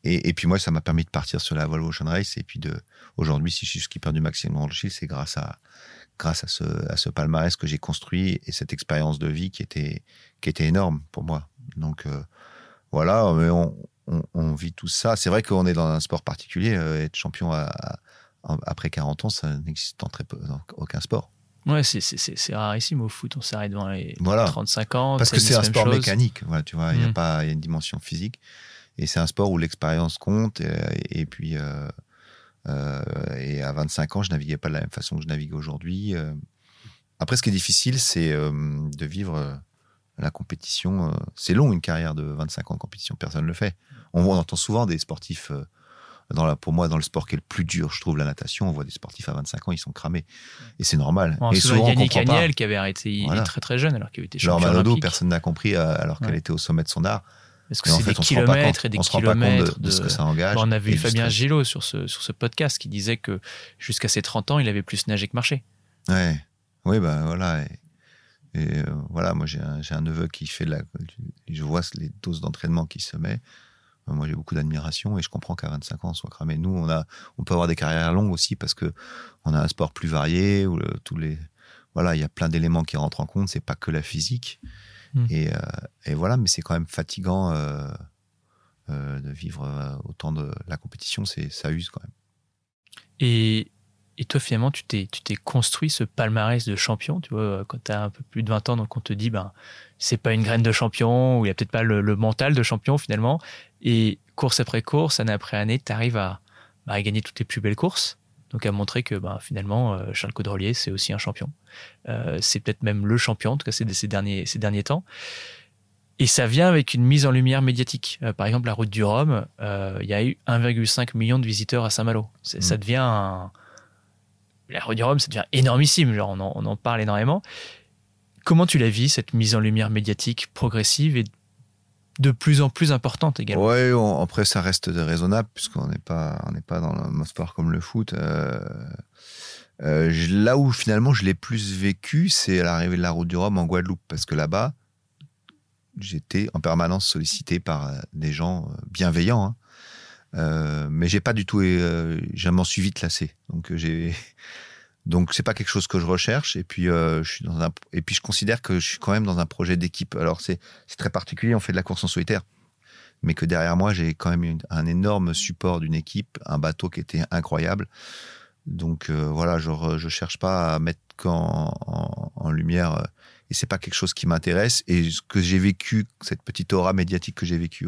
Et, puis moi, ça m'a permis de partir sur la Volvo Ocean Race et puis aujourd'hui, si je suis skipper du Maximum World c'est grâce à ce, palmarès que j'ai construit et cette expérience de vie qui était qui était énorme pour moi. Donc euh, voilà, mais on, vit tout ça. C'est vrai qu'on est dans un sport particulier. Euh, être champion après 40 ans, ça n'existe peu, dans aucun sport. Ouais, c'est rarissime au foot. On s'arrête dans les 35 ans. Parce que c'est un sport mécanique. Voilà, tu vois, il y a mm. pas y a une dimension physique. Et c'est un sport où l'expérience compte. Et, puis, euh, euh, et à 25 ans, je naviguais pas de la même façon que je navigue aujourd'hui. Après, ce qui est difficile, c'est de vivre la compétition, euh, c'est long une carrière de 25 ans de compétition, personne ne le fait. On, entend souvent des sportifs euh, dans la, pour moi, dans le sport qui est le plus dur, je trouve la natation, on voit des sportifs à 25 ans, ils sont cramés. Et c'est normal. et souvent, Yannick Agnel qui avait arrêté il est très très jeune alors qu'il était champion olympique. personne n'a compris euh, alors qu'elle était au sommet de son art. Parce que c'est des kilomètres et des kilomètres de, ce que ça engage. on a vu Fabien Gillot sur ce, sur ce podcast qui disait que jusqu'à ses 30 ans, il avait plus nagé que marché. Ouais. Oui, bah voilà. Et, euh, voilà, moi j'ai un, un, neveu qui fait de la. Je vois les doses d'entraînement qu'il se met. Moi, j'ai beaucoup d'admiration et je comprends qu'à 25 ans, on soit cramé. Nous, on, a, on peut avoir des carrières longues aussi parce que on a un sport plus varié où tous les, voilà, il y a plein d'éléments qui rentrent en compte. C'est pas que la physique. Et, euh, et, voilà, mais c'est quand même fatigant euh, euh, de vivre autant de la compétition. C'est ça use quand même. Et, et toi, finalement, tu t'es, tu t'es construit ce palmarès de champion, tu vois, quand tu as un peu plus de 20 ans, donc on te dit, ben, c'est pas une graine de champion, ou il n'y a peut-être pas le, mental de champion finalement. Et course après course, année après année, tu arrives à, bah, à, gagner toutes les plus belles courses. Donc à montrer que bah, finalement, euh, Charles Caudrelier, c'est aussi un champion. Euh, c'est peut-être même le champion, en tout cas ces, ces, derniers, ces derniers temps. Et ça vient avec une mise en lumière médiatique. Euh, par exemple, la route du Rhum, il y a eu 1,5 million de visiteurs à Saint-Malo. Mmh. Ça devient un... La route du Rhum, ça devient énormissime. Genre, on en, parle énormément. Comment tu la vis, cette mise en lumière médiatique progressive et de plus en plus importante également? Oui, après, ça reste raisonnable, puisqu'on n'est pas, on pas dans un sport comme le foot. Euh, euh, là où finalement je l'ai plus vécu, c'est à l'arrivée de la route du Rhum en Guadeloupe, parce que là-bas, j'étais en permanence sollicité par euh, des gens bienveillants. Hein. Euh, mais j'ai pas du tout, j'ai m'en suis vite lassé. Donc j'ai, [LAUGHS] donc c'est pas quelque chose que je recherche. Et puis euh, je suis dans un et puis je considère que je suis quand même dans un projet d'équipe. Alors c'est très particulier. On fait de la course en solitaire, mais que derrière moi j'ai quand même un énorme support d'une équipe, un bateau qui était incroyable. Donc euh, voilà, je je cherche pas à mettre en, lumière. Euh, et c'est pas quelque chose qui m'intéresse. Et ce que j'ai vécu, cette petite aura médiatique que j'ai vécue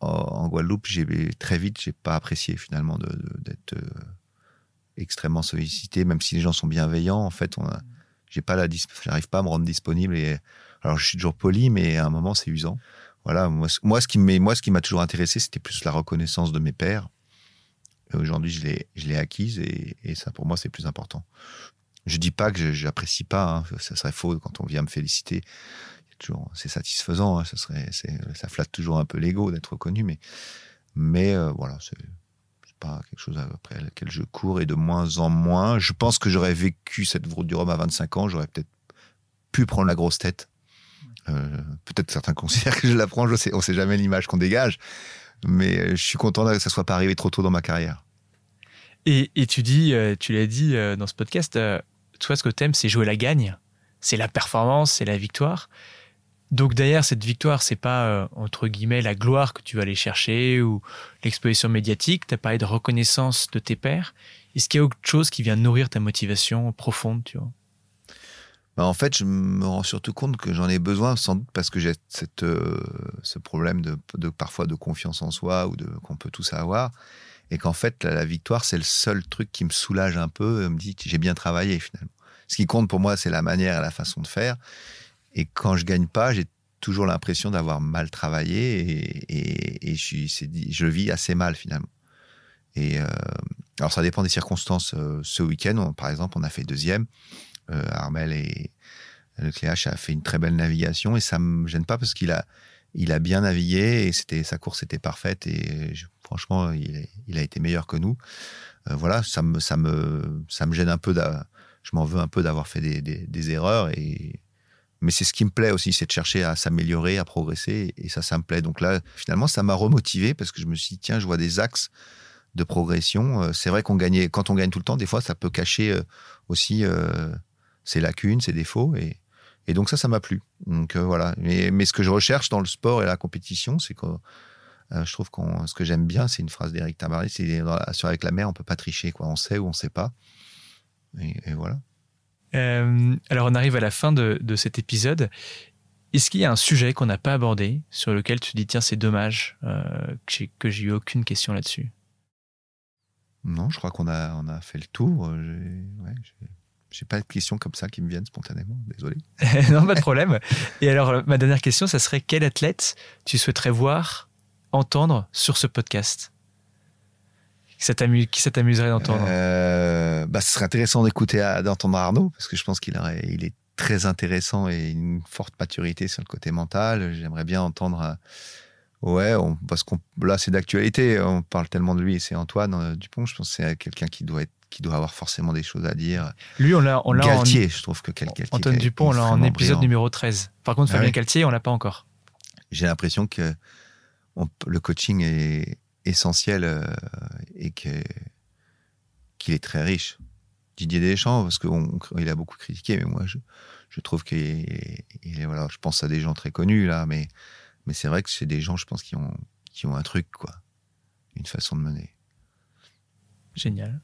en, Guadeloupe, très vite, j'ai pas apprécié finalement d'être extrêmement sollicité, même si les gens sont bienveillants. En fait, on j'ai pas la, j'arrive pas à me rendre disponible. Et alors, je suis toujours poli, mais à un moment, c'est usant. Voilà, moi, ce qui m'a toujours intéressé, c'était plus la reconnaissance de mes pères. Aujourd'hui, je l'ai, je l'ai acquise et, et, ça, pour moi, c'est plus important. Je dis pas que j'apprécie pas, hein, ça serait faux quand on vient me féliciter. Toujours, c'est satisfaisant, hein, ça flatte toujours un peu l'ego d'être reconnu, mais, mais euh, voilà, c'est, pas quelque chose après lequel je cours et de moins en moins. Je pense que j'aurais vécu cette route du Rhum à 25 ans, j'aurais peut-être pu prendre la grosse tête. Euh, peut-être certains [LAUGHS] considèrent que je la prends, je sais, sait jamais l'image qu'on dégage, mais euh, je suis content que ça soit pas arrivé trop tôt dans ma carrière. Et, tu dis, euh, tu l'as dit dans ce podcast, toi ce que tu aimes c'est jouer la gagne, c'est la performance, c'est la victoire. Donc derrière cette victoire, c'est pas euh, entre guillemets la gloire que tu vas aller chercher ou l'exposition médiatique. Tu as parlé de reconnaissance de tes pairs. Est-ce qu'il y a autre chose qui vient nourrir ta motivation profonde, tu vois? Bah, En fait, je me rends surtout compte que j'en ai besoin, sans doute parce que j'ai cette euh, ce problème de, parfois de confiance en soi ou de qu'on peut tous avoir, et qu'en fait la, la victoire c'est le seul truc qui me soulage un peu, me dit j'ai bien travaillé finalement. Ce qui compte pour moi, c'est la manière et la façon de faire. Et quand je gagne pas, j'ai toujours l'impression d'avoir mal travaillé et, je, le vis assez mal finalement. Et euh, alors ça dépend des circonstances. Euh, ce week-end, par exemple, on a fait deuxième. Euh, Armel et Lecléache a fait une très belle navigation et ça me gêne pas parce qu'il a il a bien navigué et c'était sa course était parfaite et franchement il, a été meilleur que nous. Voilà, ça me ça me ça me gêne un peu. Je m'en veux un peu d'avoir fait des, des, des erreurs et mais c'est ce qui me plaît aussi, c'est de chercher à s'améliorer, à progresser, et ça, ça me plaît. Donc là, finalement, ça m'a remotivé parce que je me suis dit, tiens, je vois des axes de progression. Euh, c'est vrai qu'on gagnait, quand on gagne tout le temps, des fois, ça peut cacher euh, aussi euh, ses lacunes, ses défauts, et, donc ça, ça m'a plu. Donc voilà. Mais, ce que je recherche dans le sport et la compétition, c'est que je trouve que ce que j'aime bien, c'est une phrase d'Éric Tabarly, c'est sur avec la mer, on peut pas tricher, quoi. On sait ou on sait pas. et voilà. Euh, alors on arrive à la fin de, cet épisode. Est-ce qu'il y a un sujet qu'on n'a pas abordé sur lequel tu te dis tiens c'est dommage euh, que j'ai eu aucune question là-dessus? Non, je crois qu'on a, on a fait le tour. J'ai pas de questions comme ça qui me viennent spontanément, désolé. [LAUGHS] non, pas de problème. Et alors, ma dernière question, ça serait quel athlète tu souhaiterais voir, entendre sur ce podcast? Qui ça t'amuserait d'entendre euh, bah, Ce serait intéressant d'écouter, d'entendre Arnaud, parce que je pense qu'il il est très intéressant et une forte maturité sur le côté mental. J'aimerais bien entendre. Euh, ouais, parce qu'on là c'est d'actualité. On parle tellement de lui. C'est Antoine euh, Dupont. Je pense que c'est quelqu'un qui doit être qui doit avoir forcément des choses à dire. Lui, on l'a, on l'a Galtier, je trouve que quel Galtier. Antoine Dupont, on l'a en épisode numéro 13. Par contre, ah Fabien Galtier, on l'a pas encore. J'ai l'impression que le coaching est essentiel euh, et qu'il est très riche. Didier Deschamps, parce qu'il a beaucoup critiqué, mais moi, je, je trouve qu'il est, voilà, je pense à des gens très connus, là, mais, mais c'est vrai que c'est des gens, je pense, qui ont, qui ont un truc, quoi. Une façon de mener. Génial.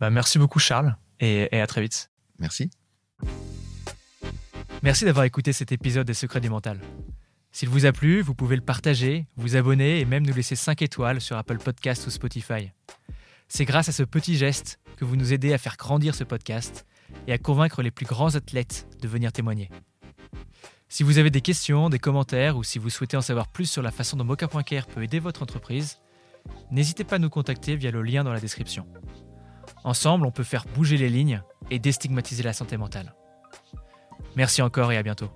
Bah, merci beaucoup, Charles, et, et à très vite. Merci. Merci d'avoir écouté cet épisode des Secrets du Mental. S'il vous a plu, vous pouvez le partager, vous abonner et même nous laisser 5 étoiles sur Apple Podcast ou Spotify. C'est grâce à ce petit geste que vous nous aidez à faire grandir ce podcast et à convaincre les plus grands athlètes de venir témoigner. Si vous avez des questions, des commentaires ou si vous souhaitez en savoir plus sur la façon dont Mocha.care peut aider votre entreprise, n'hésitez pas à nous contacter via le lien dans la description. Ensemble, on peut faire bouger les lignes et déstigmatiser la santé mentale. Merci encore et à bientôt.